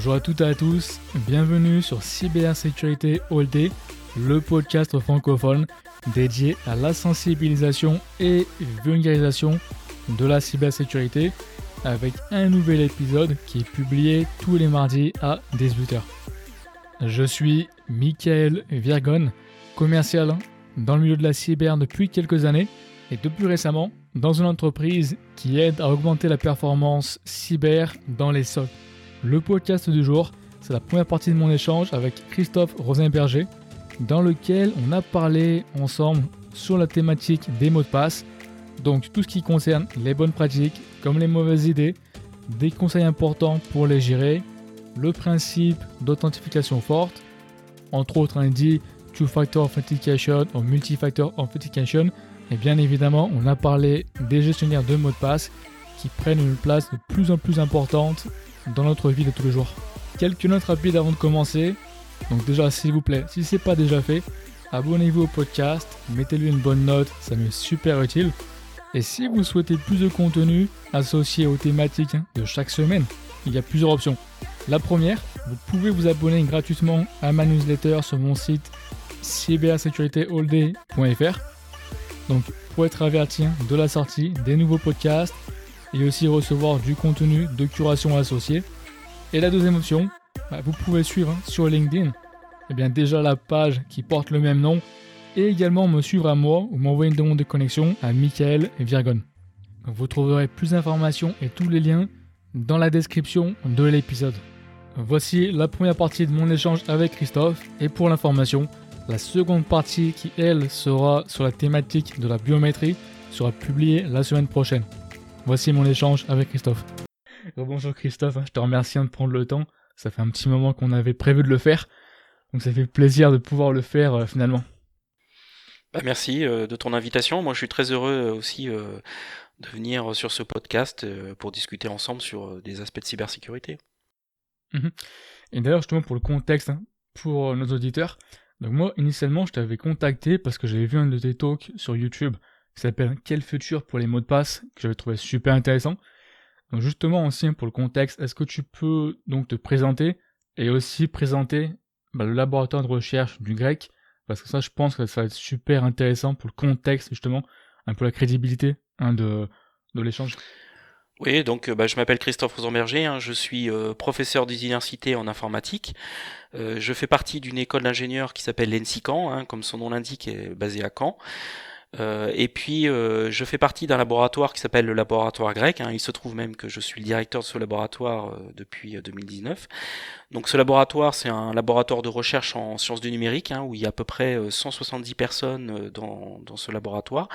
Bonjour à toutes et à tous, bienvenue sur Cybersécurité All Day, le podcast francophone dédié à la sensibilisation et vulgarisation de la cybersécurité avec un nouvel épisode qui est publié tous les mardis à 18h. Je suis Michael Virgon, commercial dans le milieu de la cyber depuis quelques années et depuis récemment dans une entreprise qui aide à augmenter la performance cyber dans les sols. Le podcast du jour, c'est la première partie de mon échange avec Christophe Rosenberger, dans lequel on a parlé ensemble sur la thématique des mots de passe, donc tout ce qui concerne les bonnes pratiques comme les mauvaises idées, des conseils importants pour les gérer, le principe d'authentification forte, entre autres un dit two-factor authentication ou multi-factor authentication, et bien évidemment on a parlé des gestionnaires de mots de passe qui prennent une place de plus en plus importante dans notre vie de tous les jours. Quelques notes rapides avant de commencer. Donc déjà, s'il vous plaît, si ce n'est pas déjà fait, abonnez-vous au podcast, mettez-lui une bonne note, ça m'est super utile. Et si vous souhaitez plus de contenu associé aux thématiques de chaque semaine, il y a plusieurs options. La première, vous pouvez vous abonner gratuitement à ma newsletter sur mon site cybersécuritéallday.fr. Donc pour être averti de la sortie des nouveaux podcasts, et aussi recevoir du contenu de curation associé. Et la deuxième option, bah, vous pouvez suivre sur LinkedIn eh bien déjà la page qui porte le même nom et également me suivre à moi ou m'envoyer une demande de connexion à Michael Virgon. Vous trouverez plus d'informations et tous les liens dans la description de l'épisode. Voici la première partie de mon échange avec Christophe et pour l'information, la seconde partie qui elle sera sur la thématique de la biométrie sera publiée la semaine prochaine. Voici mon échange avec Christophe. Bonjour Christophe, hein, je te remercie de prendre le temps. Ça fait un petit moment qu'on avait prévu de le faire. Donc ça fait plaisir de pouvoir le faire euh, finalement. Bah, merci euh, de ton invitation. Moi je suis très heureux euh, aussi de venir sur ce podcast pour discuter ensemble sur des aspects de cybersécurité. Mhm. Et d'ailleurs justement pour le contexte, hein, pour nos auditeurs, donc moi initialement je t'avais contacté parce que j'avais vu un de tes talks sur YouTube qui s'appelle Quel futur pour les mots de passe, que j'avais trouvé super intéressant. Donc justement aussi pour le contexte, est-ce que tu peux donc te présenter et aussi présenter bah, le laboratoire de recherche du grec? Parce que ça je pense que ça va être super intéressant pour le contexte justement, un peu la crédibilité hein, de, l'échange. Oui, donc bah, je m'appelle Christophe Rosenberger, hein, je suis euh, professeur d'université en informatique. Euh, je fais partie d'une école d'ingénieurs qui s'appelle l'ENSICAN, hein, comme son nom l'indique, est basée à Caen. Euh, et puis, euh, je fais partie d'un laboratoire qui s'appelle le laboratoire grec. Hein. Il se trouve même que je suis le directeur de ce laboratoire euh, depuis 2019. Donc, ce laboratoire, c'est un laboratoire de recherche en sciences du numérique, hein, où il y a à peu près 170 personnes dans, dans ce laboratoire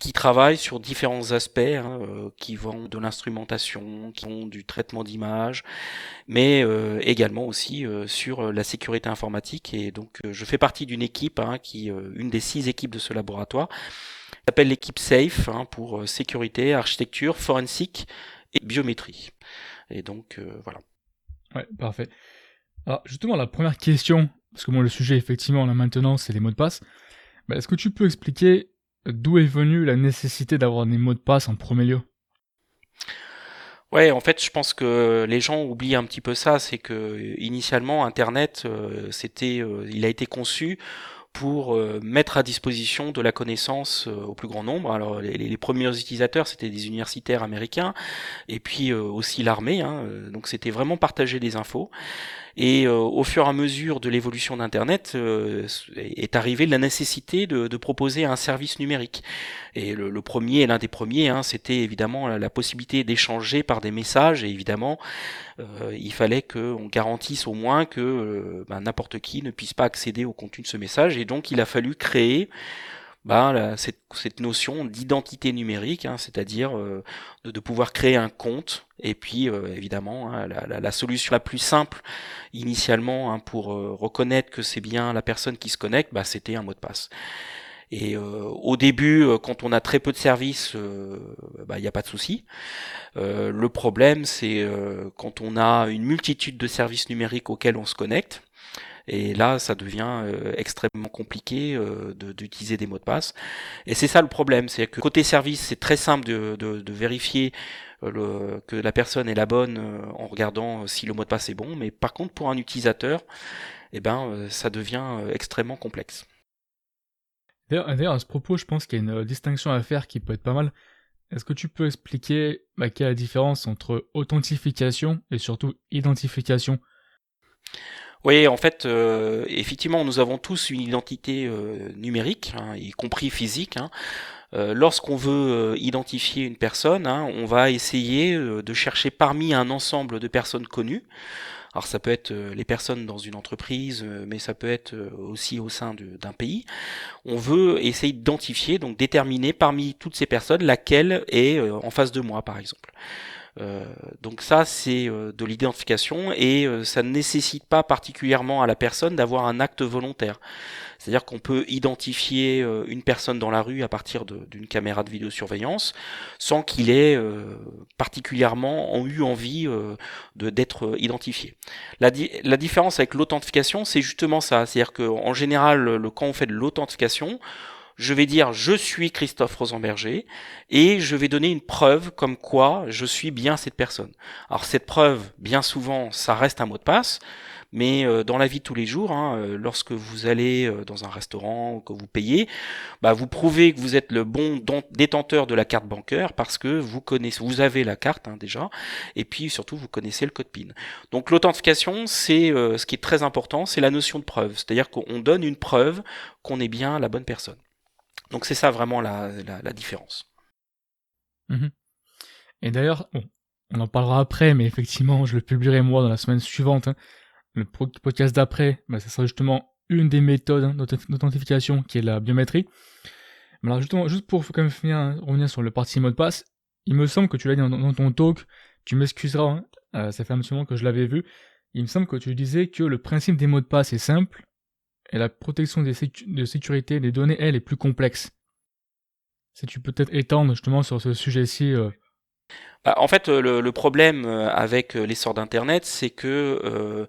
qui travaillent sur différents aspects, hein, qui vont de l'instrumentation, qui vont du traitement d'image, mais également aussi sur la sécurité informatique. Et donc, je fais partie d'une équipe, hein, qui, une des six équipes de ce laboratoire, s'appelle l'équipe SAFE hein, pour euh, sécurité, architecture, forensique et biométrie. Et donc euh, voilà. Ouais, parfait. Alors justement, la première question, parce que moi le sujet effectivement là maintenant c'est les mots de passe, bah, est-ce que tu peux expliquer d'où est venue la nécessité d'avoir des mots de passe en premier lieu? Ouais, en fait, je pense que les gens oublient un petit peu ça, c'est que initialement Internet, euh, c'était, il a été conçu pour euh, mettre à disposition de la connaissance euh, au plus grand nombre. Alors les, premiers utilisateurs c'était des universitaires américains et puis euh, aussi l'armée, hein, donc c'était vraiment partager des infos. Et au fur et à mesure de l'évolution d'Internet, est arrivée la nécessité de, de, proposer un service numérique. Et le, le premier, l'un des premiers, hein, c'était évidemment la, possibilité d'échanger par des messages. Et évidemment, il fallait qu'on garantisse au moins que ben, n'importe qui ne puisse pas accéder au contenu de ce message. Et donc il a fallu créer bah, cette, cette, notion d'identité numérique, hein, c'est-à-dire euh, de, pouvoir créer un compte. Et puis euh, évidemment, hein, la, la, solution la plus simple initialement hein, pour euh, reconnaître que c'est bien la personne qui se connecte, bah, c'était un mot de passe. Et au début, quand on a très peu de services, bah, il n'y a pas de souci. le problème, c'est quand on a une multitude de services numériques auxquels on se connecte. Et là, ça devient euh, extrêmement compliqué euh, d'utiliser des mots de passe. Et c'est ça le problème, c'est que côté service, c'est très simple de, de, vérifier que la personne est la bonne en regardant si le mot de passe est bon, mais par contre pour un utilisateur, eh ben, ça devient extrêmement complexe. D'ailleurs, à ce propos, je pense qu'il y a une distinction à faire qui peut être pas mal. Est-ce que tu peux expliquer bah, quelle est la différence entre authentification et surtout identification? Oui, en fait, euh, effectivement, nous avons tous une identité euh, numérique, hein, y compris physique. Hein. Euh, lorsqu'on veut identifier une personne, hein, on va essayer de chercher parmi un ensemble de personnes connues. Alors ça peut être les personnes dans une entreprise, mais ça peut être aussi au sein d'un pays. On veut essayer d'identifier, donc déterminer parmi toutes ces personnes laquelle est en face de moi, par exemple. Euh, donc ça, c'est euh, de l'identification et euh, ça ne nécessite pas particulièrement à la personne d'avoir un acte volontaire. C'est-à-dire qu'on peut identifier une personne dans la rue à partir d'une caméra de vidéosurveillance sans qu'il ait particulièrement eu envie d'être identifié. La, la, différence avec l'authentification, c'est justement ça. C'est-à-dire qu'en général, le, quand on fait de l'authentification, je vais dire je suis Christophe Rosenberger et je vais donner une preuve comme quoi je suis bien cette personne. Alors cette preuve, bien souvent, ça reste un mot de passe, mais euh, dans la vie de tous les jours, hein, euh, lorsque vous allez euh, dans un restaurant ou que vous payez, bah, vous prouvez que vous êtes le bon détenteur de la carte bancaire parce que vous connaissez, vous avez la carte hein, déjà, et puis surtout vous connaissez le code PIN. Donc l'authentification, c'est ce qui est très important, c'est la notion de preuve, c'est-à-dire qu'on donne une preuve qu'on est bien la bonne personne. Donc c'est ça vraiment la, différence. Mhm. Et d'ailleurs, on en parlera après, mais effectivement, je le publierai moi dans la semaine suivante. Hein. Le podcast d'après, bah, ça sera justement une des méthodes hein, d'authentification qui est la biométrie. Mais alors justement, juste pour quand hein, revenir sur le parti mot de passe, il me semble que tu l'as dit dans, ton talk, tu m'excuseras, euh, ça fait un petit moment que je l'avais vu, il me semble que tu disais que le principe des mots de passe est simple, et la protection de sécurité des données, elle, est plus complexe. Si tu peux peut-être étendre justement sur ce sujet-ci. Euh. Bah, en fait, le, problème euh, avec euh, l'essor d'Internet, c'est que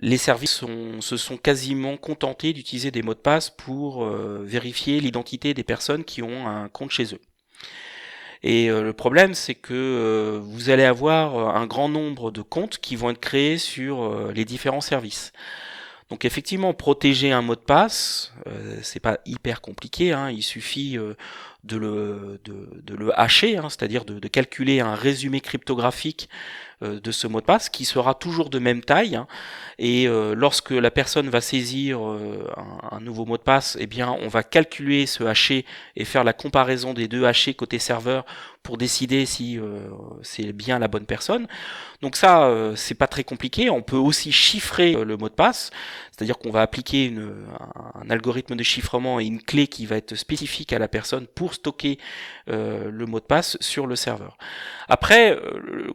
les services se sont quasiment contentés d'utiliser des mots de passe pour vérifier l'identité des personnes qui ont un compte chez eux. Et le problème, c'est que vous allez avoir un grand nombre de comptes qui vont être créés sur les différents services. Donc effectivement, protéger un mot de passe, euh, c'est pas hyper compliqué. Hein, il suffit euh, de, le, de, le hacher, hein, c'est-à-dire de, calculer un résumé cryptographique euh, de ce mot de passe qui sera toujours de même taille. Hein, et lorsque la personne va saisir un, nouveau mot de passe, eh bien, on va calculer ce haché et faire la comparaison des deux hachés côté serveur pour décider si c'est bien la bonne personne. Donc ça, euh, c'est pas très compliqué. On peut aussi chiffrer euh, le mot de passe, c'est-à-dire qu'on va appliquer une, un, algorithme de chiffrement et une clé qui va être spécifique à la personne pour stocker euh, le mot de passe sur le serveur. Après,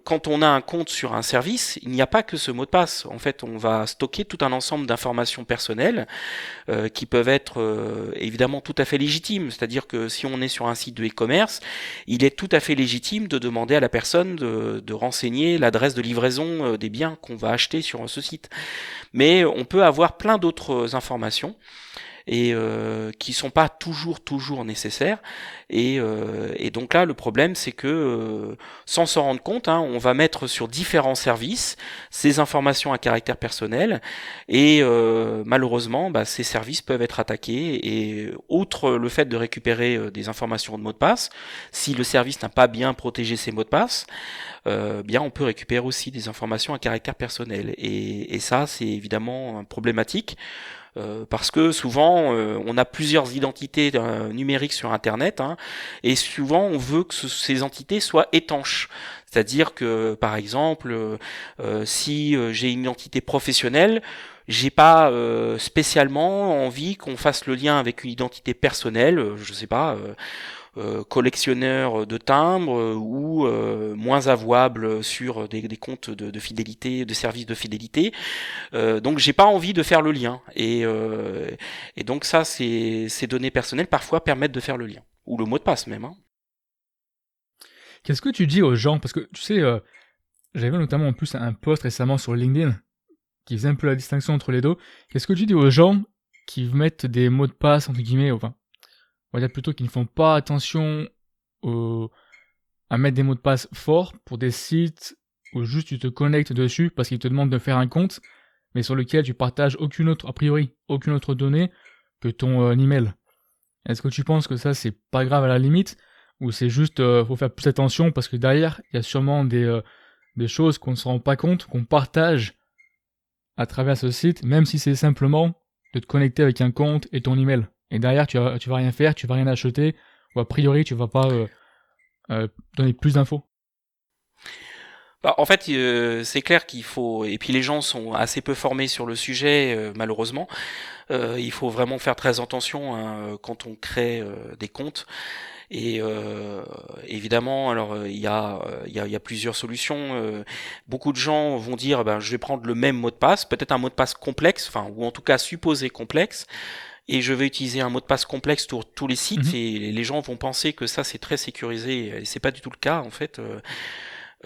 quand on a un compte sur un service, il n'y a pas que ce mot de passe. En fait, on va stocker tout un ensemble d'informations personnelles qui peuvent être évidemment tout à fait légitimes. C'est-à-dire que si on est sur un site de e-commerce, il est tout à fait légitime de demander à la personne de, renseigner l'adresse de livraison euh, des biens qu'on va acheter sur ce site. Mais on peut avoir plein d'autres informations et euh, qui sont pas toujours toujours nécessaires et, euh, et donc là le problème c'est que euh, sans s'en rendre compte hein, on va mettre sur différents services ces informations à caractère personnel et euh, malheureusement bah, ces services peuvent être attaqués et outre le fait de récupérer des informations de mots de passe si le service n'a pas bien protégé ses mots de passe euh, bien on peut récupérer aussi des informations à caractère personnel. Et, et ça, c'est évidemment problématique. Euh, parce que souvent euh, on a plusieurs identités numériques sur Internet hein, et souvent on veut que ces entités soient étanches. C'est-à-dire que par exemple, si j'ai une identité professionnelle, j'ai pas spécialement envie qu'on fasse le lien avec une identité personnelle, je sais pas euh, collectionneur de timbres euh, ou euh, moins avouable sur des, comptes de, fidélité, de services de fidélité. donc j'ai pas envie de faire le lien. Et, donc ça, ces, ces données personnelles parfois permettent de faire le lien. Ou le mot de passe même. Hein. Qu'est-ce que tu dis aux gens? Parce que tu sais, j'avais notamment en plus un post récemment sur LinkedIn qui faisait un peu la distinction entre les deux. Qu'est-ce que tu dis aux gens qui mettent des mots de passe, entre guillemets, enfin, on va dire plutôt qu'ils ne font pas attention à mettre des mots de passe forts pour des sites où juste tu te connectes dessus parce qu'ils te demandent de faire un compte, mais sur lequel tu partages aucune autre, a priori, aucune autre donnée que ton euh, email. Est-ce que tu penses que ça c'est pas grave à la limite ou c'est juste euh, faut faire plus attention parce que derrière il y a sûrement des euh, des choses qu'on ne se rend pas compte qu'on partage à travers ce site même si c'est simplement de te connecter avec un compte et ton email? Et derrière tu vas, rien faire tu vas rien acheter ou a priori tu vas pas euh, donner plus d'infos bah, en fait, euh, c'est clair qu'il faut, et puis les gens sont assez peu formés sur le sujet, euh, malheureusement. Euh, il faut vraiment faire très attention hein, quand on crée des comptes. Et évidemment, alors il y a, plusieurs solutions. beaucoup de gens vont dire, ben, je vais prendre le même mot de passe, peut-être un mot de passe complexe, ou en tout cas supposé complexe et je vais utiliser un mot de passe complexe pour tous les sites mhm. et les gens vont penser que ça c'est très sécurisé et c'est pas du tout le cas en fait.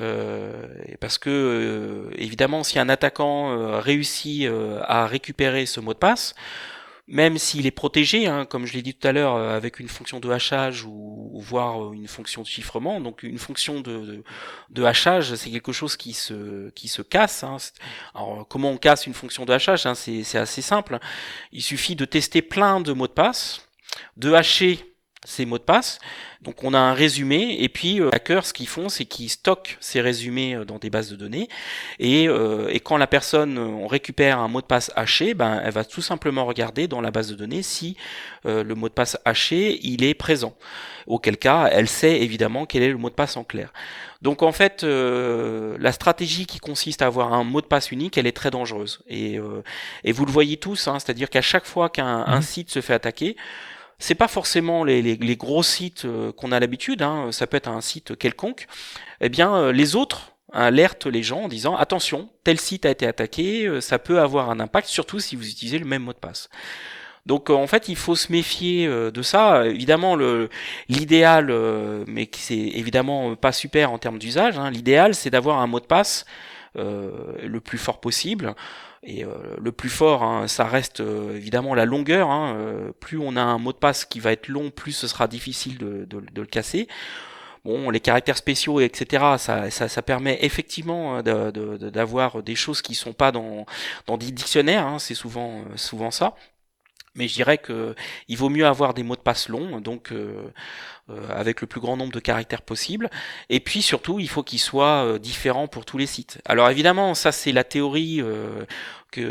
Euh, parce que euh, évidemment, si un attaquant euh, réussit à récupérer ce mot de passe, même s'il est protégé, hein, comme je l'ai dit tout à l'heure, avec une fonction de hachage ou, voire une fonction de chiffrement. Donc une fonction de, de, hachage, c'est quelque chose qui se, qui se casse. Hein. Alors comment on casse une fonction de hachage hein, C'est assez simple. Il suffit de tester plein de mots de passe, de hacher ces mots de passe. Donc on a un résumé et puis euh, les hackers ce qu'ils font c'est qu'ils stockent ces résumés euh, dans des bases de données et, euh, et quand la personne on récupère un mot de passe haché, ben elle va tout simplement regarder dans la base de données si le mot de passe haché il est présent. Auquel cas elle sait évidemment quel est le mot de passe en clair. Donc en fait la stratégie qui consiste à avoir un mot de passe unique elle est très dangereuse et, et vous le voyez tous, hein, c'est-à-dire qu'à chaque fois qu'un mmh. site se fait attaquer c'est pas forcément les, gros sites euh, qu'on a l'habitude, hein, ça peut être un site quelconque. Eh bien, euh, les autres alertent les gens en disant attention, tel site a été attaqué, euh, ça peut avoir un impact, surtout si vous utilisez le même mot de passe. Donc en fait, il faut se méfier de ça. Évidemment, l'idéal, mais qui c'est évidemment pas super en termes d'usage. Hein, l'idéal, c'est d'avoir un mot de passe le plus fort possible. Et euh, le plus fort, hein, ça reste euh, évidemment la longueur. Hein, euh, plus on a un mot de passe qui va être long, plus ce sera difficile de, de, de le casser. Bon, les caractères spéciaux, etc., ça, ça, ça permet effectivement d'avoir de, des choses qui sont pas dans, dans des dictionnaires. Hein, c'est souvent, souvent ça. Mais je dirais que il vaut mieux avoir des mots de passe longs, donc euh, avec le plus grand nombre de caractères possible. Et puis surtout, il faut qu'ils soient différents pour tous les sites. Alors évidemment, ça c'est la théorie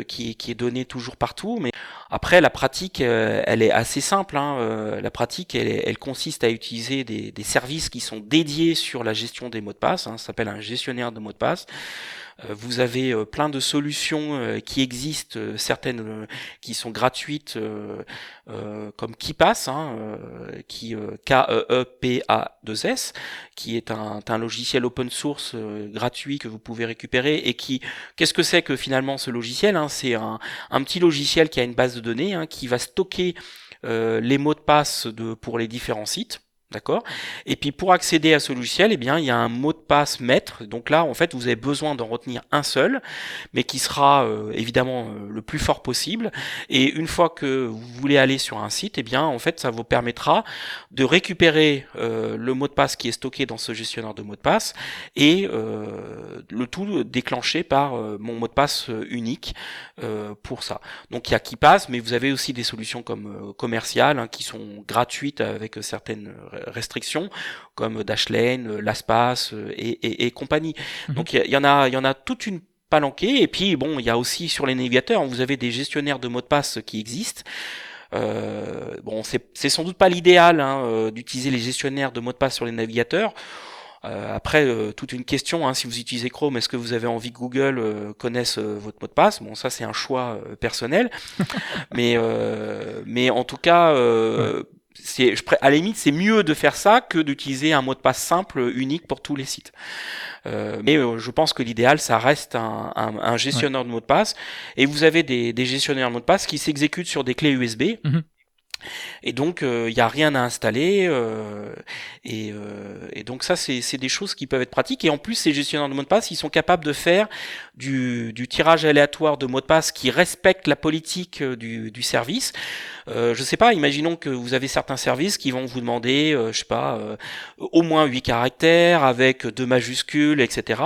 qui, qui, est donné toujours partout. Mais après, la pratique, euh, elle est assez simple. Hein. Euh, la pratique, elle, elle, consiste à utiliser des, des, services qui sont dédiés sur la gestion des mots de passe. Hein. Ça s'appelle un gestionnaire de mots de passe. Euh, vous avez euh, plein de solutions euh, qui existent, certaines qui sont gratuites, comme KeePass, hein, qui K-E-E-P-A-2-S, qui est un, logiciel open source gratuit que vous pouvez récupérer et qui, qu'est-ce que c'est que finalement ce logiciel hein? C'est un, petit logiciel qui a une base de données hein, qui va stocker les mots de passe pour les différents sites. D'accord? Et puis pour accéder à ce logiciel, eh bien, il y a un mot de passe maître. Donc là, en fait, vous avez besoin d'en retenir un seul, mais qui sera euh, évidemment euh, le plus fort possible. Et une fois que vous voulez aller sur un site, eh bien, en fait, ça vous permettra de récupérer euh, le mot de passe qui est stocké dans ce gestionnaire de mots de passe et le tout déclenché par mon mot de passe unique pour ça. Donc il y a qui passe, mais vous avez aussi des solutions comme commerciales hein, qui sont gratuites avec certaines restrictions comme Dashlane, LastPass euh, et, et, compagnie. Mhm. Donc il y, en a, il y en a toute une palanquée. Et puis bon, il y a aussi sur les navigateurs, vous avez des gestionnaires de mots de passe qui existent. Euh, bon, c'est sans doute pas l'idéal hein, euh, d'utiliser les gestionnaires de mots de passe sur les navigateurs. Euh, après, toute une question, hein, si vous utilisez Chrome, est-ce que vous avez envie que Google connaisse votre mot de passe? Bon, ça c'est un choix personnel, mais mais en tout cas, c'est à la limite c'est mieux de faire ça que d'utiliser un mot de passe simple unique pour tous les sites. Euh, mais euh, je pense que l'idéal ça reste un, un, un gestionnaire de mots de passe et vous avez des, des gestionnaires de mots de passe qui s'exécutent sur des clés USB. Mhm. Et donc, il euh, n'y a rien à installer. Euh, et, euh, et, donc ça, c'est des choses qui peuvent être pratiques. Et en plus, ces gestionnaires de mots de passe, ils sont capables de faire du, du tirage aléatoire de mots de passe qui respecte la politique du, du service. Euh, je sais pas, imaginons que vous avez certains services qui vont vous demander, je sais pas, au moins 8 caractères avec deux majuscules, etc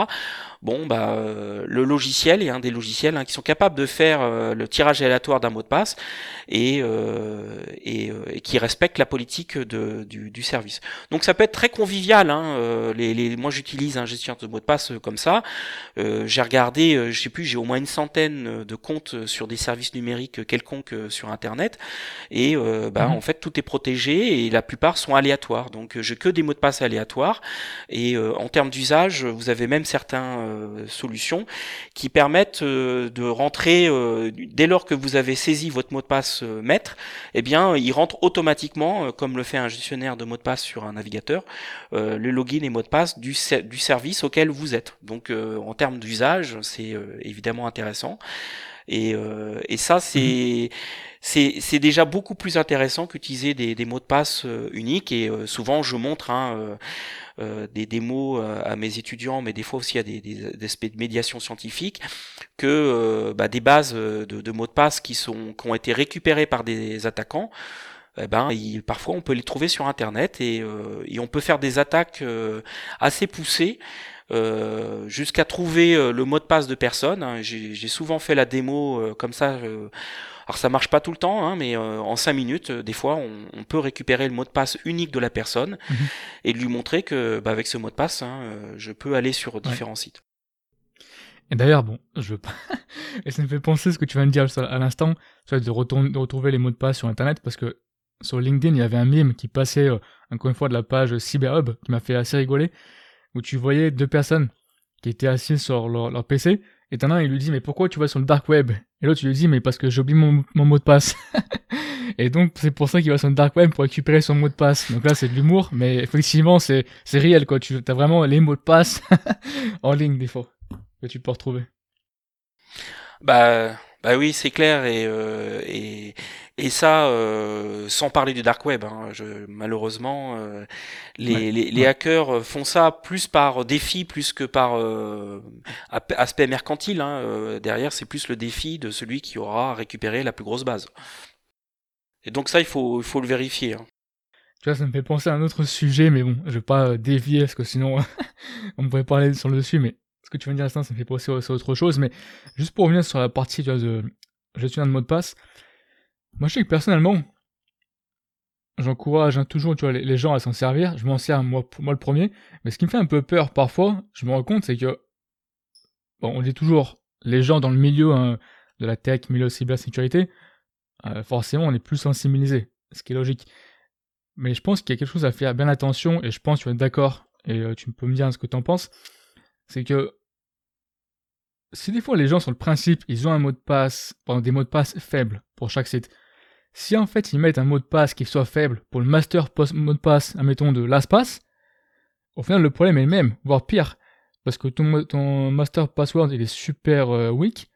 bon bah euh, le logiciel est un des logiciels hein, qui sont capables de faire euh, le tirage aléatoire d'un mot de passe et, euh, et, qui respecte la politique de, du, du, service. Donc ça peut être très convivial. Hein, les, les, moi j'utilise un gestionnaire de mot de passe comme ça. j'ai regardé, je sais plus, j'ai au moins une centaine de comptes sur des services numériques quelconques sur Internet et bah, mmh. en fait tout est protégé et la plupart sont aléatoires. Donc j'ai que des mots de passe aléatoires et en termes d'usage, vous avez même certains solutions qui permettent euh, de rentrer euh, dès lors que vous avez saisi votre mot de passe maître, eh bien, il rentre automatiquement, comme le fait un gestionnaire de mot de passe sur un navigateur, le login et mot de passe du, du service auquel vous êtes. Donc, en termes d'usage, c'est évidemment intéressant. Et, et ça, c'est mhm. c'est déjà beaucoup plus intéressant qu'utiliser des, des, mots de passe uniques. Et souvent, je montre hein, euh, des démos euh, à mes étudiants, mais des fois aussi à des, des, aspects de médiation scientifique, que euh, bah, des bases de, de, mots de passe qui, sont, qui ont été récupérées par des attaquants, eh ben, parfois on peut les trouver sur Internet et, et on peut faire des attaques assez poussées. Euh, jusqu'à trouver le mot de passe de personne. Hein. J'ai souvent fait la démo comme ça alors ça marche pas tout le temps, hein, mais euh, en cinq minutes, euh, des fois, on, peut récupérer le mot de passe unique de la personne mhm. et lui montrer que bah, avec ce mot de passe, hein, euh, je peux aller sur différents sites. Et d'ailleurs, bon, je veux pas. et ça me fait penser ce que tu viens de dire à l'instant, de, de retrouver les mots de passe sur Internet, parce que sur LinkedIn, il y avait un mime qui passait encore une fois de la page CyberHub, qui m'a fait assez rigoler, où tu voyais deux personnes qui étaient assises sur leur, leur PC, et t'en as un, il lui dit, mais pourquoi tu vas sur le dark web? Et l'autre, il lui dit, mais parce que j'ai oublié mon, mot de passe. et donc, c'est pour ça qu'il va sur le dark web pour récupérer son mot de passe. Donc là, c'est de l'humour, mais effectivement, c'est, c'est réel, quoi. Tu as vraiment les mots de passe en ligne, des fois, que tu peux retrouver. Bah, bah oui, c'est clair, et, euh, et, et ça, euh, sans parler du dark web, hein, je, malheureusement, euh, les, les, les, hackers font ça plus par défi, plus que par euh, aspect mercantile. Hein, euh, derrière, c'est plus le défi de celui qui aura récupéré la plus grosse base. Et donc ça, il faut, il faut le vérifier. Hein. Tu vois, ça me fait penser à un autre sujet, mais bon, je vais pas dévier parce que sinon on pourrait parler sur le dessus. Mais ce que tu viens de dire ça, ça me fait penser à autre chose. Mais juste pour revenir sur la partie tu vois, de gestion de mot de passe. Moi, je sais que personnellement, j'encourage hein, toujours les, gens à s'en servir. Je m'en sers moi, le premier. Mais ce qui me fait un peu peur parfois, je me rends compte, c'est que, bon, on dit toujours, les gens dans le milieu hein, de la tech, milieu cybersécurité, euh, forcément, on est plus sensibilisé, ce qui est logique. Mais je pense qu'il y a quelque chose à faire bien attention, et je pense que tu vas être d'accord, et euh, tu peux me dire ce que tu en penses. C'est que si des fois les gens sur le principe, ils ont un mot de passe, des mots de passe faibles pour chaque site, si en fait ils mettent un mot de passe qui soit faible pour le master post mot de passe, admettons de LastPass, au final le problème est le même, voire pire, parce que ton, master password il est super euh, weak.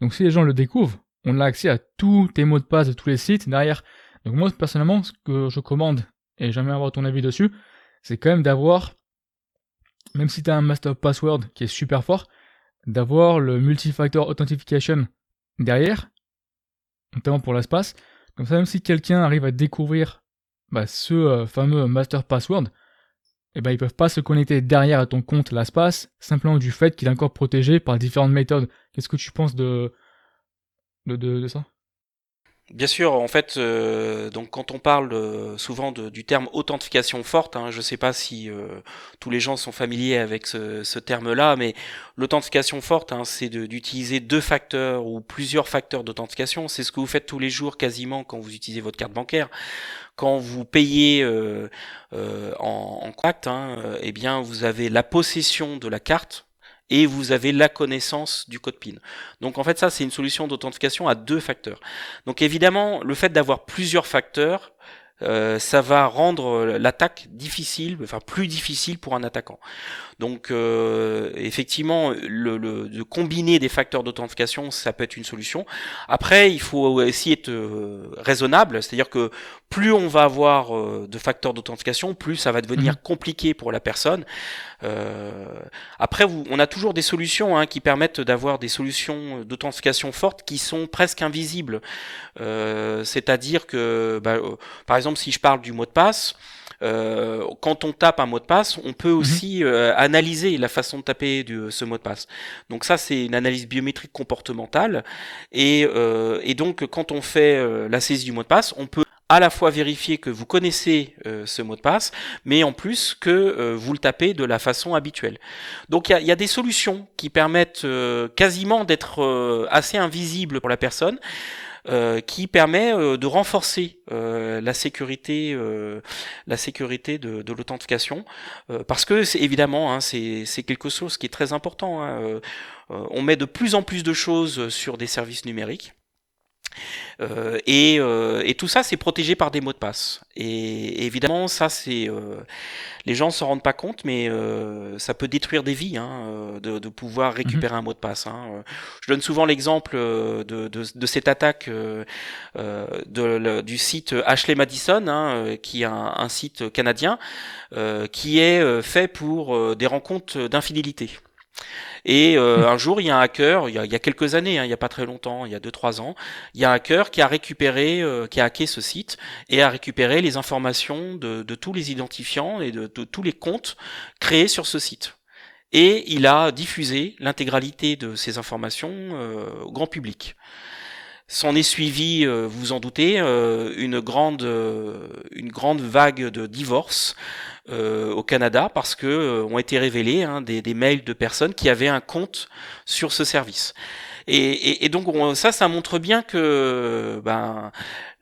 Donc si les gens le découvrent, on a accès à tous tes mots de passe de tous les sites derrière. Donc moi personnellement, ce que je commande, et j'aimerais avoir ton avis dessus, c'est quand même d'avoir, même si tu as un master password qui est super fort, d'avoir le multifactor authentication derrière, notamment pour l'espace, comme ça, même si quelqu'un arrive à découvrir bah, ce euh, fameux master password, eh ben, ils peuvent pas se connecter derrière à ton compte LastPass, simplement du fait qu'il est encore protégé par différentes méthodes. Qu'est-ce que tu penses de, de, de ça? Bien sûr, en fait, euh, donc quand on parle euh, souvent du terme authentification forte, hein, je ne sais pas si euh, tous les gens sont familiers avec ce, terme-là, mais l'authentification forte, hein, c'est d'utiliser deux facteurs ou plusieurs facteurs d'authentification. C'est ce que vous faites tous les jours quasiment quand vous utilisez votre carte bancaire. Quand vous payez en, en contact, hein, eh bien, vous avez la possession de la carte et vous avez la connaissance du code PIN. Donc en fait ça c'est une solution d'authentification à deux facteurs. Donc évidemment le fait d'avoir plusieurs facteurs euh, ça va rendre l'attaque difficile, enfin plus difficile pour un attaquant. Donc euh, effectivement, le, le, de combiner des facteurs d'authentification, ça peut être une solution. Après, il faut aussi être euh, raisonnable, c'est-à-dire que plus on va avoir euh, de facteurs d'authentification, plus ça va devenir mhm. compliqué pour la personne. Euh, après, vous, on a toujours des solutions hein, qui permettent d'avoir des solutions d'authentification fortes qui sont presque invisibles. Euh, c'est-à-dire que, bah, par exemple, si je parle du mot de passe, euh, quand on tape un mot de passe, on peut mhm. aussi euh, analyser la façon de taper de ce mot de passe. Donc ça, c'est une analyse biométrique comportementale. Et, euh, et donc, quand on fait la saisie du mot de passe, on peut à la fois vérifier que vous connaissez ce mot de passe, mais en plus que vous le tapez de la façon habituelle. Donc il y a, des solutions qui permettent quasiment d'être assez invisibles pour la personne. Euh, qui permet euh, de renforcer euh, la sécurité, la sécurité de, de l'authentification, parce que c'est évidemment hein, c'est quelque chose qui est très important. Hein, on met de plus en plus de choses sur des services numériques. Euh, et, euh, et, tout ça, c'est protégé par des mots de passe. Et, évidemment, ça, c'est euh, les gens s'en rendent pas compte, mais ça peut détruire des vies hein, de, de, pouvoir récupérer mhm. un mot de passe. Hein. Je donne souvent l'exemple de, de, de, cette attaque du site Ashley Madison, hein, qui est un, un site canadien, qui est fait pour des rencontres d'infidélité. Et euh, un jour, il y a un hacker, il y a, quelques années, hein, il n'y a pas très longtemps, il y a 2-3 ans, il y a un hacker qui a récupéré, euh, qui a hacké ce site et a récupéré les informations de, tous les identifiants et de, de, tous les comptes créés sur ce site. Et il a diffusé l'intégralité de ces informations euh, au grand public. S'en est suivi, vous vous en doutez, une grande, une grande vague de divorces euh, au Canada parce que euh, ont été révélés hein, des, mails de personnes qui avaient un compte sur ce service. Et, donc ça, ça montre bien que ben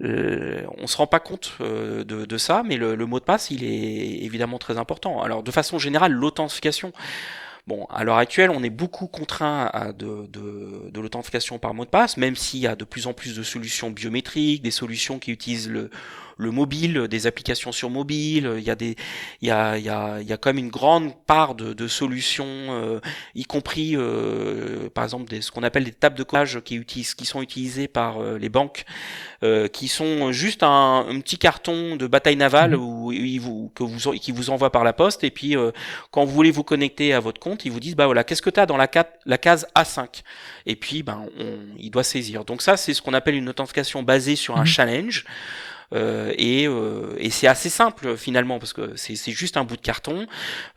euh, on se rend pas compte euh, de, ça, mais le, mot de passe, il est évidemment très important. Alors de façon générale, l'authentification. Bon, à l'heure actuelle, on est beaucoup contraint de, de l'authentification par mot de passe, même s'il y a de plus en plus de solutions biométriques, des solutions qui utilisent le, le mobile, des applications sur mobile. Il y a des, il y a, il y a, il y a quand même une grande part de, de solutions, euh, y compris euh, par exemple des, ce qu'on appelle des tables de codage qui utilisent, qui sont utilisées par euh, les banques, qui sont juste un, un, petit carton de bataille navale mmh. où, ils vous, que vous, qui vous envoie par la poste et puis quand vous voulez vous connecter à votre compte, ils vous disent bah voilà qu'est-ce que tu as dans la, la case A5 et puis ben on, il doit saisir. Donc ça c'est ce qu'on appelle une authentification basée sur un mmh. challenge. Euh, et, euh, et c'est assez simple finalement parce que c'est juste un bout de carton.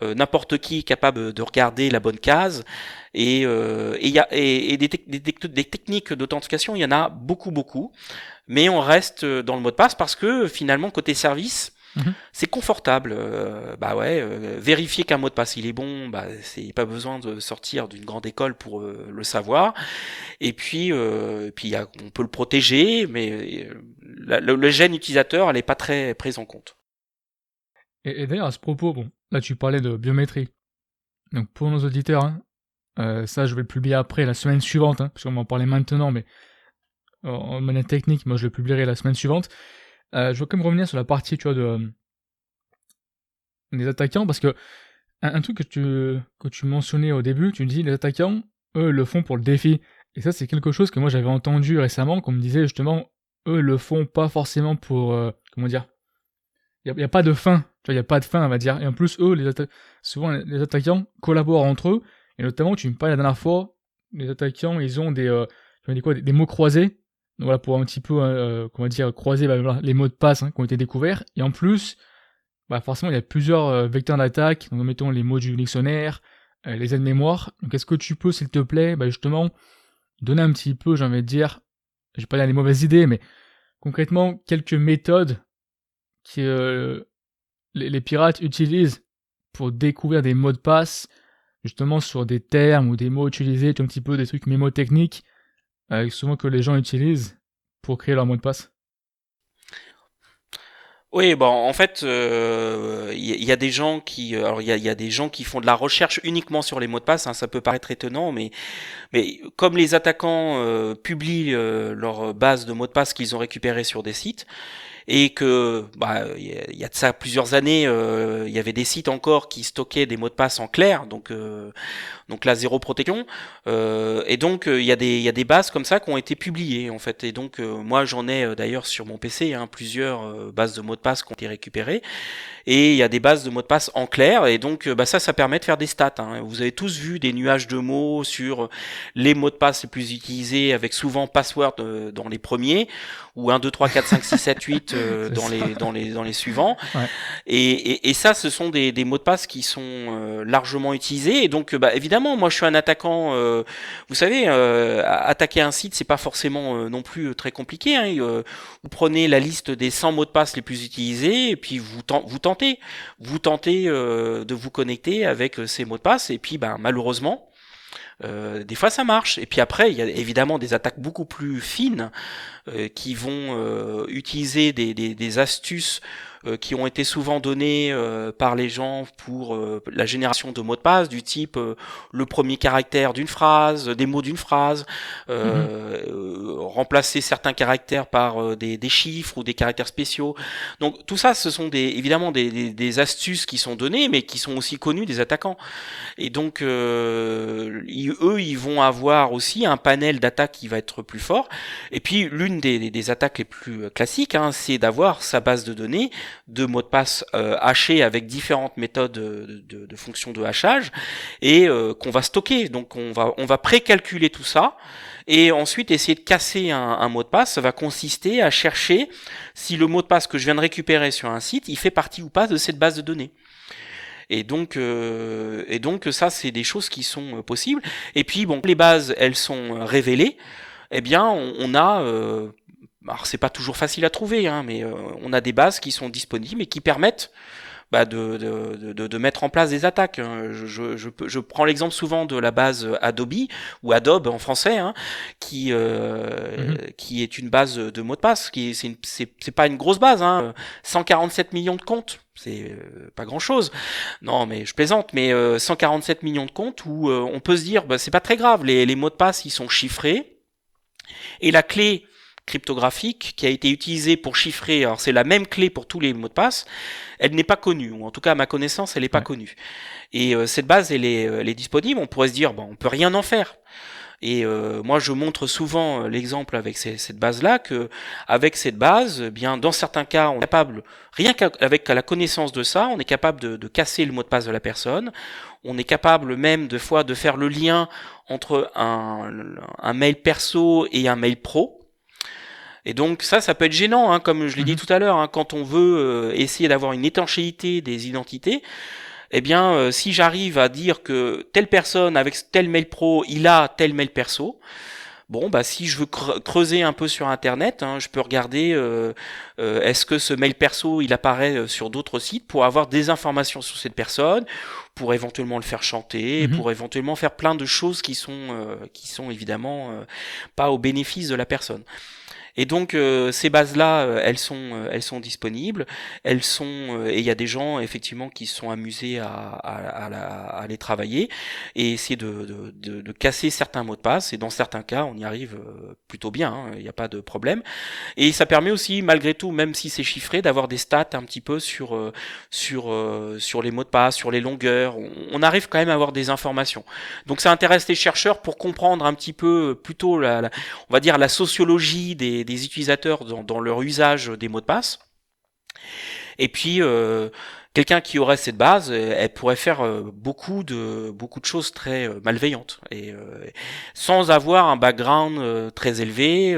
Euh, n'importe qui est capable de regarder la bonne case. Et, et, y a, et, des, des, des, techniques d'authentification, il y en a beaucoup, beaucoup. Mais on reste dans le mot de passe parce que finalement, côté service, Mhm. C'est confortable. Euh, bah ouais, euh, vérifier qu'un mot de passe il est bon, bah c'est pas besoin de sortir d'une grande école pour euh, le savoir. Et puis, puis on peut le protéger, mais le, gène utilisateur, elle est pas très prise en compte. Et, d'ailleurs à ce propos, bon, là tu parlais de biométrie. Donc pour nos auditeurs, hein, ça je vais le publier après la semaine suivante, hein, parce qu'on m'en parlait maintenant, mais en manière technique, moi je le publierai la semaine suivante. Euh, je veux quand même revenir sur la partie, tu vois, de, des attaquants, parce que un, truc que tu, que tu mentionnais au début, tu dis les attaquants, eux, le font pour le défi. Et ça, c'est quelque chose que moi j'avais entendu récemment, qu'on me disait justement, eux le font pas forcément pour, euh, comment dire, il n'y a, pas de fin, tu vois, il n'y a pas de fin, on va dire. Et en plus, eux, les souvent les attaquants collaborent entre eux, et notamment, tu me parlais la dernière fois, les attaquants, ils ont des, euh, quoi, des mots croisés, voilà, pour un petit peu, euh, comment dire, croiser bah, les mots de passe hein, qui ont été découverts. Et en plus, bah, forcément, il y a plusieurs euh, vecteurs d'attaque. Donc, mettons les mots du dictionnaire, euh, les aides-mémoire. Donc, est-ce que tu peux, s'il te plaît, bah, justement, donner un petit peu, j'ai envie de dire, je vais pas dire les mauvaises idées, mais concrètement, quelques méthodes que les, les, pirates utilisent pour découvrir des mots de passe, justement sur des termes ou des mots utilisés, un petit peu des trucs mémotechniques euh, souvent que les gens utilisent pour créer leur mot de passe oui, bon, en fait, il euh, y, a des gens qui, euh, alors il y a, des gens qui font de la recherche uniquement sur les mots de passe. Hein, ça peut paraître étonnant, mais mais comme les attaquants publient leur base de mots de passe qu'ils ont récupérés sur des sites, et que bah il y a de ça plusieurs années, euh, il y avait des sites encore qui stockaient des mots de passe en clair, donc euh, donc la zéro protection. Euh, et donc il y a des il y a des bases comme ça qui ont été publiées en fait. Et donc moi j'en ai d'ailleurs sur mon PC hein, plusieurs bases de mots de passe qui ont été récupérées. Et il y a des bases de mots de passe en clair. Et donc bah ça ça permet de faire des stats. Hein. Vous avez tous vu des nuages de mots sur les mots de passe les plus utilisés avec souvent password dans les premiers ou 1 2 3 4 5 6 7 8 dans les dans les dans les suivants. Ouais. Et, et, et, ça, ce sont des, des, mots de passe qui sont euh, largement utilisés. Et donc, bah, évidemment, moi, je suis un attaquant. Euh, vous savez, euh, attaquer un site, c'est pas forcément non plus très compliqué. Hein. vous prenez la liste des 100 mots de passe les plus utilisés, et puis vous, vous tentez, vous tentez de vous connecter avec ces mots de passe. Et puis, bah, malheureusement, euh, des fois ça marche. Et puis après, il y a évidemment des attaques beaucoup plus fines euh, qui vont euh, utiliser des, astuces qui ont été souvent donnés euh, par les gens pour euh, la génération de mots de passe du type le premier caractère d'une phrase, des mots d'une phrase, mhm. remplacer certains caractères par des, des, chiffres ou des caractères spéciaux. Donc tout ça, ce sont des, évidemment des, des, astuces qui sont données, mais qui sont aussi connues des attaquants. Et donc eux, ils vont avoir aussi un panel d'attaques qui va être plus fort. Et puis l'une des, attaques les plus classiques, hein, c'est d'avoir sa base de données de mots de passe euh, hachés avec différentes méthodes de, de, de fonction de hachage et euh, qu'on va stocker. Donc on va on va précalculer tout ça et ensuite essayer de casser un, mot de passe. Ça va consister à chercher si le mot de passe que je viens de récupérer sur un site, il fait partie ou pas de cette base de données. Et donc, euh, et donc ça, c'est des choses qui sont possibles. Et puis, bon, les bases, elles sont révélées. Eh bien, on, on a alors c'est pas toujours facile à trouver, hein, mais euh, on a des bases qui sont disponibles et qui permettent bah, de, de, de, de, mettre en place des attaques. Hein. Je, je, je, je prends l'exemple souvent de la base Adobe ou Adobe en français, hein, qui euh, mm-hmm. qui est une base de mots de passe. Qui c'est c'est pas une grosse base, hein, 147 millions de comptes. C'est euh, pas grand chose. Non, mais je plaisante. Mais 147 millions de comptes où on peut se dire, bah, c'est pas très grave. Les, les mots de passe, ils sont chiffrés et la clé cryptographique qui a été utilisée pour chiffrer, alors c'est la même clé pour tous les mots de passe, elle n'est pas connue, ou en tout cas à ma connaissance, elle n'est pas connue. Et euh, cette base, elle est, elle est disponible, on pourrait se dire, bon, on peut rien en faire. Et euh, moi, je montre souvent euh, l'exemple avec cette base-là que, avec cette base, eh bien, dans certains cas, on est capable, rien qu'avec la connaissance de ça, on est capable de, de, casser le mot de passe de la personne. On est capable même de fois de faire le lien entre un, un mail perso et un mail pro. Et donc ça, ça peut être gênant, hein, comme je l'ai dit mhm. tout à l'heure, hein, quand on veut euh, essayer d'avoir une étanchéité des identités. Eh bien, euh, si j'arrive à dire que telle personne avec tel mail pro, il a tel mail perso, Bon, bah si je veux creuser un peu sur Internet, hein, je peux regarder euh, est-ce que ce mail perso il apparaît sur d'autres sites pour avoir des informations sur cette personne, pour éventuellement le faire chanter, mhm. pour éventuellement faire plein de choses qui sont qui sont évidemment pas au bénéfice de la personne. Et donc euh, ces bases-là, euh, elles sont, euh, elles sont disponibles. Elles sont et il y a des gens effectivement qui se sont amusés à, à, à, les travailler et essayer de, de, de, casser certains mots de passe. Et dans certains cas, on y arrive plutôt bien. Hein, il n'y a pas de problème. Et ça permet aussi, malgré tout, même si c'est chiffré, d'avoir des stats un petit peu sur sur sur les mots de passe, sur les longueurs. On, arrive quand même à avoir des informations. Donc ça intéresse les chercheurs pour comprendre un petit peu plutôt la, la on va dire la sociologie des des, utilisateurs dans, leur usage des mots de passe. Et puis euh, quelqu'un qui aurait cette base, euh, elle pourrait faire euh, beaucoup de beaucoup de choses très malveillantes et sans avoir un background très élevé.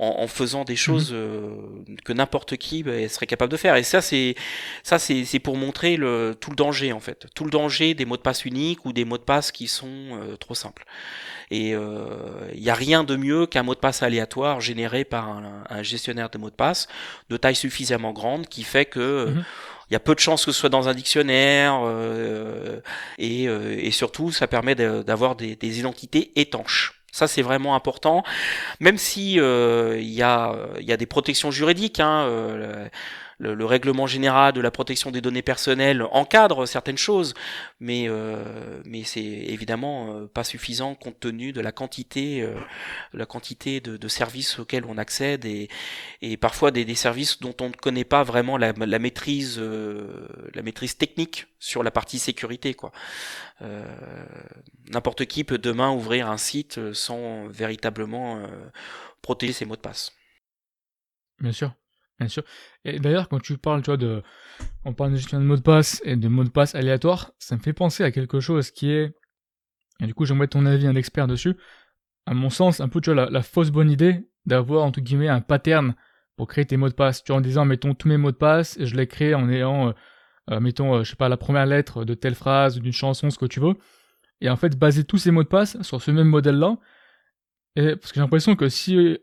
En, faisant des mhm. choses que n'importe qui bah, serait capable de faire. Et ça, c'est ça, c'est pour montrer le, tout le danger en fait, tout le danger des mots de passe uniques ou des mots de passe qui sont trop simples. Et il euh, n'y a rien de mieux qu'un mot de passe aléatoire généré par un, gestionnaire de mots de passe de taille suffisamment grande qui fait que il y a peu de chances que ce soit dans un dictionnaire euh, et, euh, et, surtout ça permet d'avoir des, des, identités étanches. Ça c'est vraiment important, même si il y, a, y a des protections juridiques. Hein, le, règlement général de la protection des données personnelles encadre certaines choses, mais mais c'est évidemment pas suffisant compte tenu de la quantité la quantité de, services auxquels on accède et, et parfois des, des services dont on ne connaît pas vraiment la, la maîtrise la maîtrise technique sur la partie sécurité quoi. N'importe qui peut demain ouvrir un site sans véritablement protéger ses mots de passe. Bien sûr, bien sûr. Et d'ailleurs, quand tu parles, tu vois, de, on parle de gestion de mots de passe et de mots de passe aléatoires, ça me fait penser à quelque chose qui est, et du coup, j'aimerais ton avis, un expert dessus. À mon sens, un peu, tu vois, la, fausse bonne idée d'avoir, entre guillemets, un pattern pour créer tes mots de passe. Tu vois, en disant, mettons tous mes mots de passe, je les crée en ayant, euh, euh, mettons, euh, je sais pas, la première lettre de telle phrase, d'une chanson, ce que tu veux. Et en fait, baser tous ces mots de passe sur ce même modèle-là. Parce que j'ai l'impression que si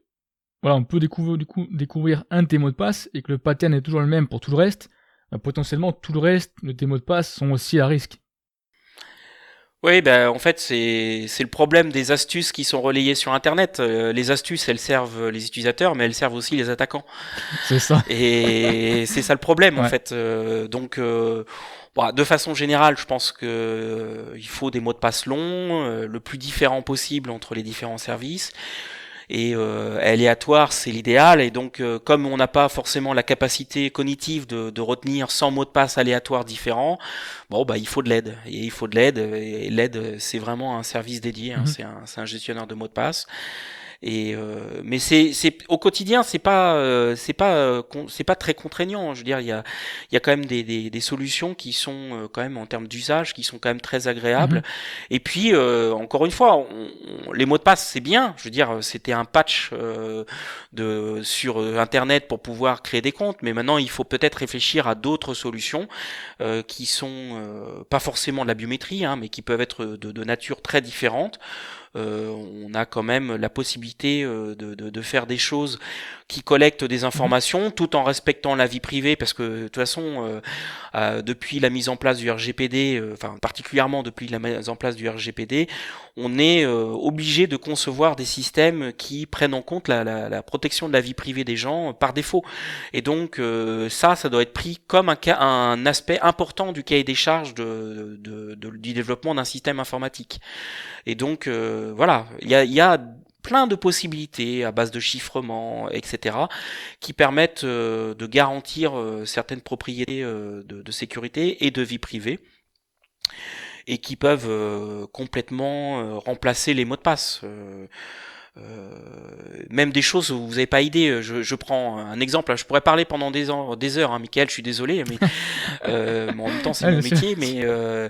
voilà, on peut découvrir, du coup, découvrir un de tes mots de passe et que le pattern est toujours le même pour tout le reste, bah, potentiellement tout le reste de tes mots de passe sont aussi à risque. Oui, ben en fait c'est le problème des astuces qui sont relayées sur Internet. Euh, les astuces, elles servent les utilisateurs, mais elles servent aussi les attaquants. C'est ça. Et c'est ça le problème en fait. Euh, donc euh, de façon générale, je pense que il faut des mots de passe longs, le plus différent possible entre les différents services et euh, aléatoire c'est l'idéal. Et donc euh, comme on n'a pas forcément la capacité cognitive de, de, retenir 100 mots de passe aléatoires différents bon bah il faut de l'aide. Et il faut de l'aide. Et l'aide c'est vraiment un service dédié hein, mhm. c'est un, un gestionnaire de mots de passe et euh, mais c'est c'est au quotidien c'est pas euh, c'est pas euh, c'est pas très contraignant. Je veux dire il y a il y a quand même des, des, des solutions qui sont quand même en termes d'usage qui sont quand même très agréables. Mhm. Et puis encore une fois les mots de passe c'est bien. Je veux dire c'était un patch de sur internet pour pouvoir créer des comptes, mais maintenant il faut peut-être réfléchir à d'autres solutions qui sont pas forcément de la biométrie, hein, mais qui peuvent être de, de nature très différente. Euh, on a quand même la possibilité euh, de, de, faire des choses qui collectent des informations mhm. tout en respectant la vie privée parce que de toute façon euh, depuis la mise en place du RGPD, enfin particulièrement depuis la mise en place du RGPD, on est obligé de concevoir des systèmes qui prennent en compte la, la, protection de la vie privée des gens par défaut. Et donc ça, ça doit être pris comme un, un aspect important du cahier des charges de, de, du développement d'un système informatique. Et donc euh, voilà, il y a, plein de possibilités à base de chiffrement, etc., qui permettent euh, de garantir euh, certaines propriétés de, sécurité et de vie privée, et qui peuvent complètement remplacer les mots de passe. Euh, même des choses où vous n'avez pas idée. Je, je, prends un exemple. Je pourrais parler pendant des, ans, des heures, hein, Michael. Je suis désolé, mais euh, en même temps c'est mon métier. Mais euh,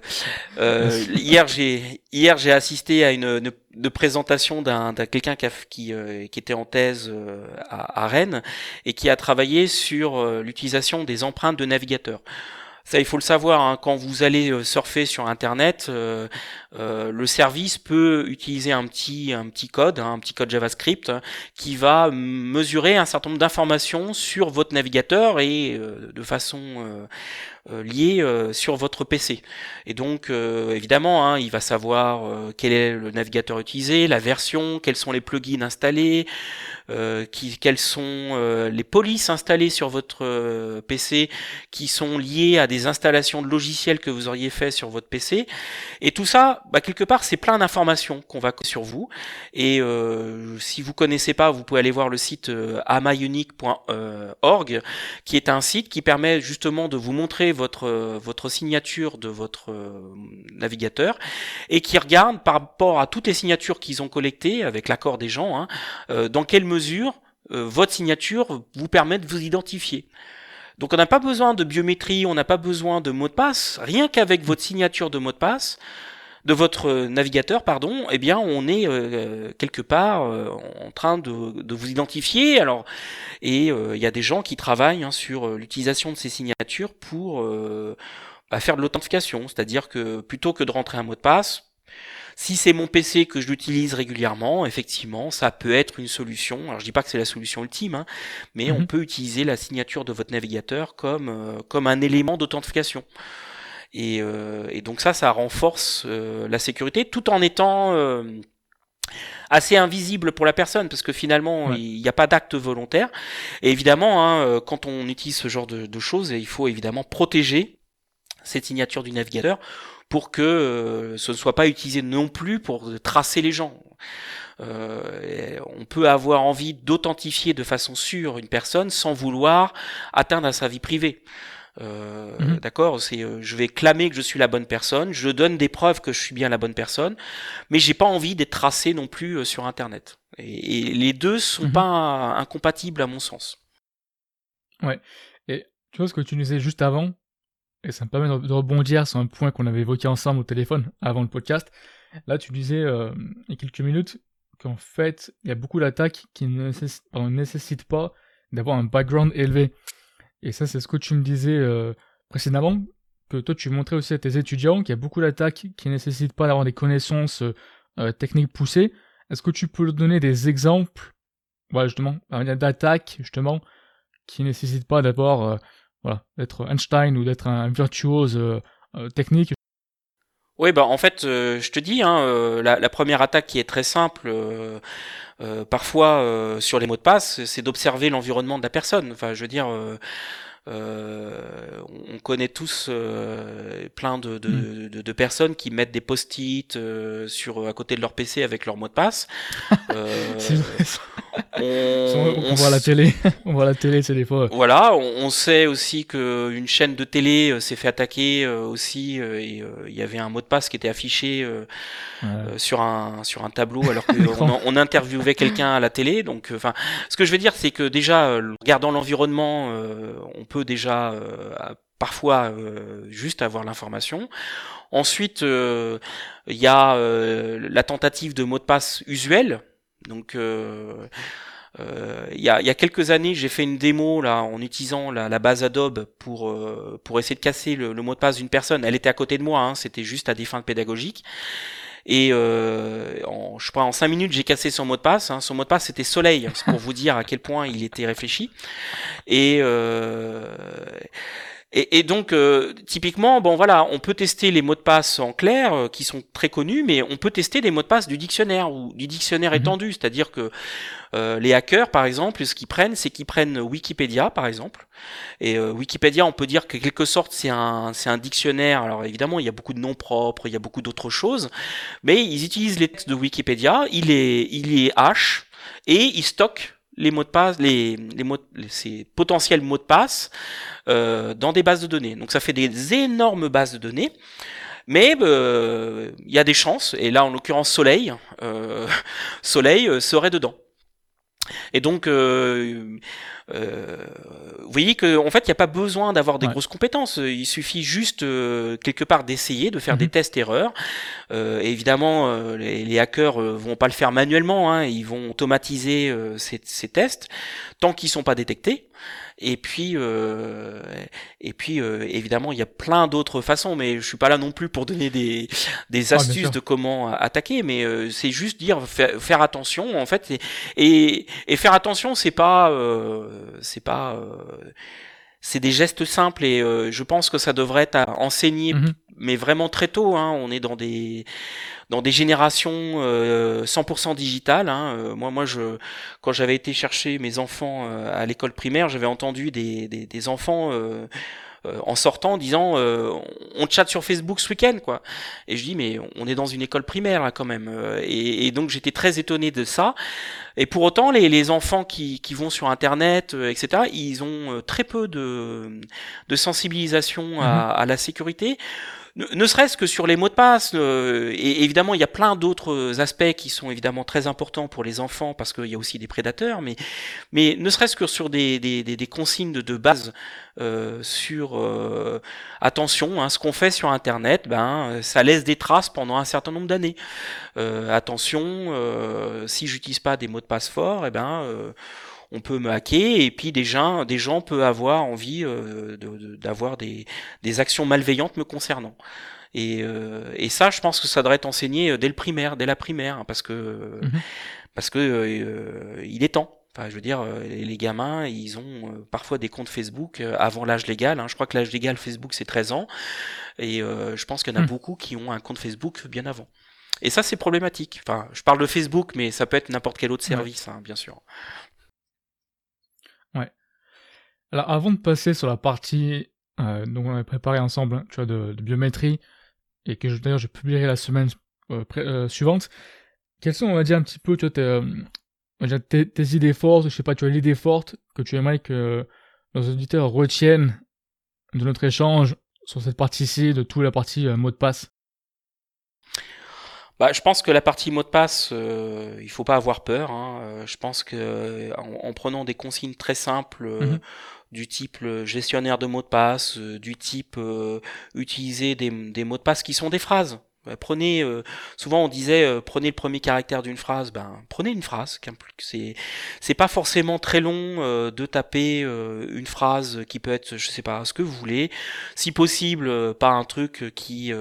euh, hier j'ai hier j'ai assisté à une, une, présentation d'un quelqu'un qui, qui, euh, qui, était en thèse à, à, Rennes et qui a travaillé sur l'utilisation des empreintes de navigateurs. Ça, il faut le savoir, hein, quand vous allez surfer sur Internet, euh, euh, le service peut utiliser un petit, un petit code, hein, un petit code JavaScript, hein, qui va mesurer un certain nombre d'informations sur votre navigateur et de façon liée sur votre PC. Et donc, évidemment, hein, il va savoir quel est le navigateur utilisé, la version, quels sont les plugins installés, euh, qui, quelles sont euh, les polices installées sur votre euh, PC qui sont liées à des installations de logiciels que vous auriez fait sur votre PC. Et tout ça, bah, quelque part, c'est plein d'informations qu'on va sur vous. Et si vous connaissez pas, vous pouvez aller voir le site amaunique.org, qui est un site qui permet justement de vous montrer votre votre signature de votre navigateur et qui regarde par rapport à toutes les signatures qu'ils ont collectées avec l'accord des gens, hein, dans quelle mesure euh, votre signature vous permet de vous identifier. Donc on n'a pas besoin de biométrie, on n'a pas besoin de mot de passe, rien qu'avec votre signature de mot de passe, de votre navigateur, pardon, eh bien on est euh, quelque part euh, en train de, vous identifier. Alors et il y a des gens qui travaillent hein, sur l'utilisation de ces signatures pour bah, faire de l'authentification, c'est-à-dire que plutôt que de rentrer un mot de passe, si c'est mon PC que je l'utilise régulièrement, effectivement, ça peut être une solution. Alors je dis pas que c'est la solution ultime, hein, mais on mhm. peut utiliser la signature de votre navigateur comme euh, comme un élément d'authentification. Et, euh, et, donc ça, ça renforce euh, la sécurité tout en étant assez invisible pour la personne parce que finalement il n'y a pas d'acte volontaire. Et évidemment, hein, quand on utilise ce genre de, de choses, il faut évidemment protéger cette signature du navigateur pour que euh, ce ne soit pas utilisé non plus pour tracer les gens. Euh, on peut avoir envie d'authentifier de façon sûre une personne sans vouloir atteindre à sa vie privée. Euh, mhm. D'accord, c'est je vais clamer que je suis la bonne personne, je donne des preuves que je suis bien la bonne personne, mais j'ai pas envie d'être tracé non plus sur Internet. Et, les deux sont mhm. pas incompatibles à mon sens. Ouais. Et tu vois ce que tu disais juste avant, et ça me permet de rebondir sur un point qu'on avait évoqué ensemble au téléphone avant le podcast. Là, tu disais euh, il y a quelques minutes qu'en fait, il y a beaucoup d'attaques qui ne nécessitent, pas d'avoir un background élevé. Et ça, c'est ce que tu me disais euh, précédemment, que toi, tu montrais aussi à tes étudiants qu'il y a beaucoup d'attaques qui ne nécessitent pas d'avoir des connaissances euh, techniques poussées. Est-ce que tu peux donner des exemples, voilà, justement, d'attaques, justement, qui ne nécessitent pas d'avoir voilà, d'être Einstein ou d'être un virtuose euh, euh, technique? Oui, bah en fait, euh, je te dis, hein, la, première attaque qui est très simple, parfois sur les mots de passe, c'est d'observer l'environnement de la personne. Enfin, je veux dire, euh, on connaît tous euh, plein de, de, mm. de, de, personnes qui mettent des post-it euh, sur à côté de leur PC avec leur mot de passe. on, on, voit la télé, on voit la télé, c'est des fois. Voilà, on, sait aussi que une chaîne de télé s'est fait attaquer aussi et il y avait un mot de passe qui était affiché sur un sur un tableau alors qu'on on interviewait quelqu'un à la télé. Donc, enfin, ce que je veux dire, c'est que déjà, regardant l'environnement, on peut déjà euh, parfois euh, juste avoir l'information. Ensuite, euh, il y a la tentative de mot de passe usuel. Donc il y, a, quelques années, j'ai fait une démo là en utilisant la, base Adobe pour pour essayer de casser le, mot de passe d'une personne. Elle était à côté de moi, hein, c'était juste à des fins pédagogiques. Et euh, en, je crois en 5 minutes, j'ai cassé son mot de passe. Hein. Son mot de passe, c'était soleil. Pour vous dire à quel point il était réfléchi. Et euh, et, et, donc, euh, typiquement, bon voilà, on peut tester les mots de passe en clair, euh, qui sont très connus, mais on peut tester des mots de passe du dictionnaire ou du dictionnaire mhm. étendu, c'est-à-dire que euh, les hackers, par exemple, ce qu'ils prennent, c'est qu'ils prennent Wikipédia, par exemple, et Wikipédia, on peut dire que quelque sorte, c'est un, c'est un dictionnaire. Alors évidemment, il y a beaucoup de noms propres, il y a beaucoup d'autres choses, mais ils utilisent les textes de Wikipédia, il les, il les hash et ils stockent les mots de passe, les, les mots, ces potentiels mots de passe euh, dans des bases de données. Donc ça fait des énormes bases de données. Mais euh, il y a des chances, et là en l'occurrence Soleil, euh, Soleil euh, serait dedans. Et donc, euh, euh, vous voyez qu'en en fait, il n'y a pas besoin d'avoir des grosses compétences. Il suffit juste euh, quelque part d'essayer, de faire des mhm. tests-erreurs. Euh, évidemment, les, les, hackers vont pas le faire manuellement. Hein, ils vont automatiser ces, ces, tests tant qu'ils sont pas détectés. Et puis, euh, et puis euh, évidemment, il y a plein d'autres façons, mais je suis pas là non plus pour donner des, des ah, astuces de comment attaquer, mais euh, c'est juste dire faire, attention en fait, et, et, faire attention, c'est pas, c'est pas c'est des gestes simples et je pense que ça devrait être enseigné, mm-hmm. mais vraiment très tôt. Hein, on est dans des dans des générations euh, 100% digitales. Hein. Euh, moi, moi, je, quand j'avais été chercher mes enfants euh, à l'école primaire, j'avais entendu des, des, des enfants euh, en sortant disant on chatte sur Facebook ce week-end quoi. Et je dis mais on est dans une école primaire là quand même. Et, et donc j'étais très étonné de ça. Et pour autant les, les enfants qui, qui vont sur internet etc ils ont très peu de, de sensibilisation à, mm-hmm. à la sécurité ne, serait-ce que sur les mots de passe, euh, et évidemment il y a plein d'autres aspects qui sont évidemment très importants pour les enfants parce qu'il y a aussi des prédateurs, mais, mais ne serait-ce que sur des, des, consignes de, base euh, sur euh, attention, hein, ce qu'on fait sur Internet, ben ça laisse des traces pendant un certain nombre d'années. attention, si j'utilise pas des mots de passe forts, et eh ben on peut me hacker et puis des gens, des gens peuvent avoir envie euh, d'avoir des, des actions malveillantes me concernant. Et, euh, et, ça, je pense que ça devrait être enseigné euh, dès le primaire, dès la primaire, hein, parce que mhm. parce que il est temps. Enfin, je veux dire, les gamins, ils ont parfois des comptes Facebook avant l'âge légal. Hein. Je crois que l'âge légal Facebook c'est 13 ans, et je pense qu'il y en a mhm. beaucoup qui ont un compte Facebook bien avant. Et ça, c'est problématique. Enfin, je parle de Facebook, mais ça peut être n'importe quel autre service, hein, bien sûr. Alors, avant de passer sur la partie euh, dont on a préparé ensemble, tu vois, de, biométrie, et que d'ailleurs je publierai la semaine euh, euh, suivante, quelles sont, on va dire, un petit peu, tu vois, tes, tes, idées fortes, je sais pas, tu as l'idée forte que tu aimerais que nos auditeurs retiennent de notre échange sur cette partie-ci, de toute la partie mot de passe? Bah, je pense que la partie mot de passe, euh, il faut pas avoir peur. Hein. Euh, je pense que en, prenant des consignes très simples euh, mhm. du type gestionnaire de mots de passe, du type utiliser des, des, mots de passe qui sont des phrases. Bah, prenez, souvent on disait prenez le premier caractère d'une phrase. Ben prenez une phrase. C'est c'est pas forcément très long de taper une phrase qui peut être, je sais pas, ce que vous voulez. Si possible, pas un truc qui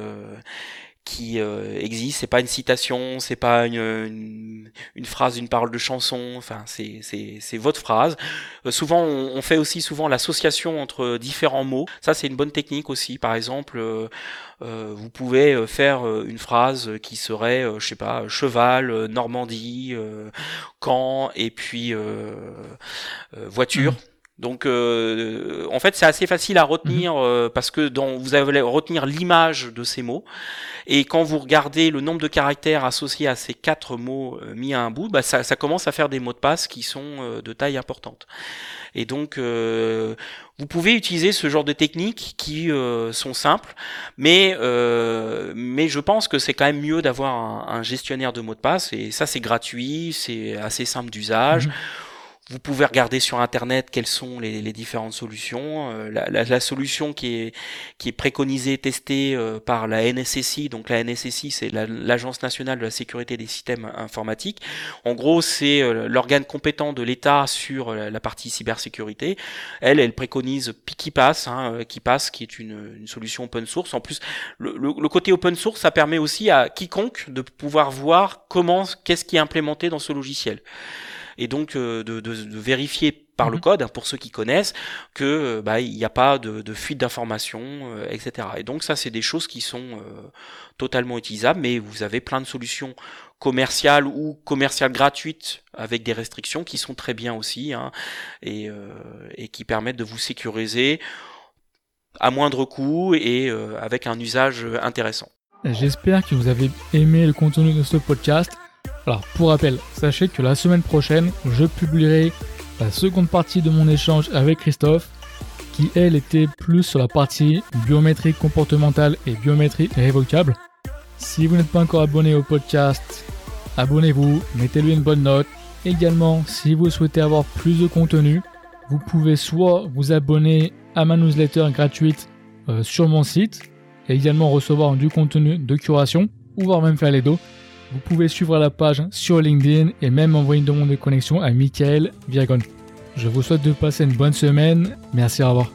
qui euh, existe. C'est pas une citation, c'est pas une, une, phrase, une parole de chanson. Enfin, c'est c'est votre phrase. Euh, souvent, on, fait aussi souvent l'association entre différents mots. Ça, c'est une bonne technique aussi. Par exemple, euh, euh vous pouvez faire une phrase qui serait, je sais pas, cheval, Normandie, camp et puis voiture. Mmh. Donc, euh, en fait, c'est assez facile à retenir mhm. euh, parce que dans, vous allez retenir l'image de ces mots. Et quand vous regardez le nombre de caractères associés à ces quatre mots euh, mis à un bout, bah, ça, ça, commence à faire des mots de passe qui sont de taille importante. Et donc, vous pouvez utiliser ce genre de techniques qui sont simples, mais mais je pense que c'est quand même mieux d'avoir un, gestionnaire de mots de passe. Et ça, c'est gratuit, c'est assez simple d'usage. Mhm. Vous pouvez regarder sur internet quelles sont les, les différentes solutions. Euh, la, la, la, solution qui est qui est préconisée, testée euh, par la NSSI. Donc la NSSI, c'est l'Agence nationale de la sécurité des systèmes informatiques. En gros, c'est euh, l'organe compétent de l'État sur la, partie cybersécurité. Elle, elle préconise PikiPass, hein, qui passe, qui est une, une, solution open source. En plus, le, le, le, côté open source, ça permet aussi à quiconque de pouvoir voir comment, qu'est-ce qui est implémenté dans ce logiciel et donc euh, de, de, de, vérifier par le mhm. code, hein, pour ceux qui connaissent, que euh, bah, il n'y a pas de, de fuite d'informations, euh, etc. Et donc ça, c'est des choses qui sont totalement utilisables, mais vous avez plein de solutions commerciales ou commerciales gratuites avec des restrictions qui sont très bien aussi hein, et, et qui permettent de vous sécuriser à moindre coût et avec un usage intéressant. J'espère que vous avez aimé le contenu de ce podcast. Alors pour rappel, sachez que la semaine prochaine, je publierai la seconde partie de mon échange avec Christophe, qui elle était plus sur la partie biométrie comportementale et biométrie révocable. Si vous n'êtes pas encore abonné au podcast, abonnez-vous, mettez-lui une bonne note. Également, si vous souhaitez avoir plus de contenu, vous pouvez soit vous abonner à ma newsletter gratuite euh, sur mon site et également recevoir du contenu de curation ou voir même faire les dos. Vous pouvez suivre la page sur LinkedIn et même envoyer une demande de connexion à Michael Viagon. Je vous souhaite de passer une bonne semaine. Merci, à revoir.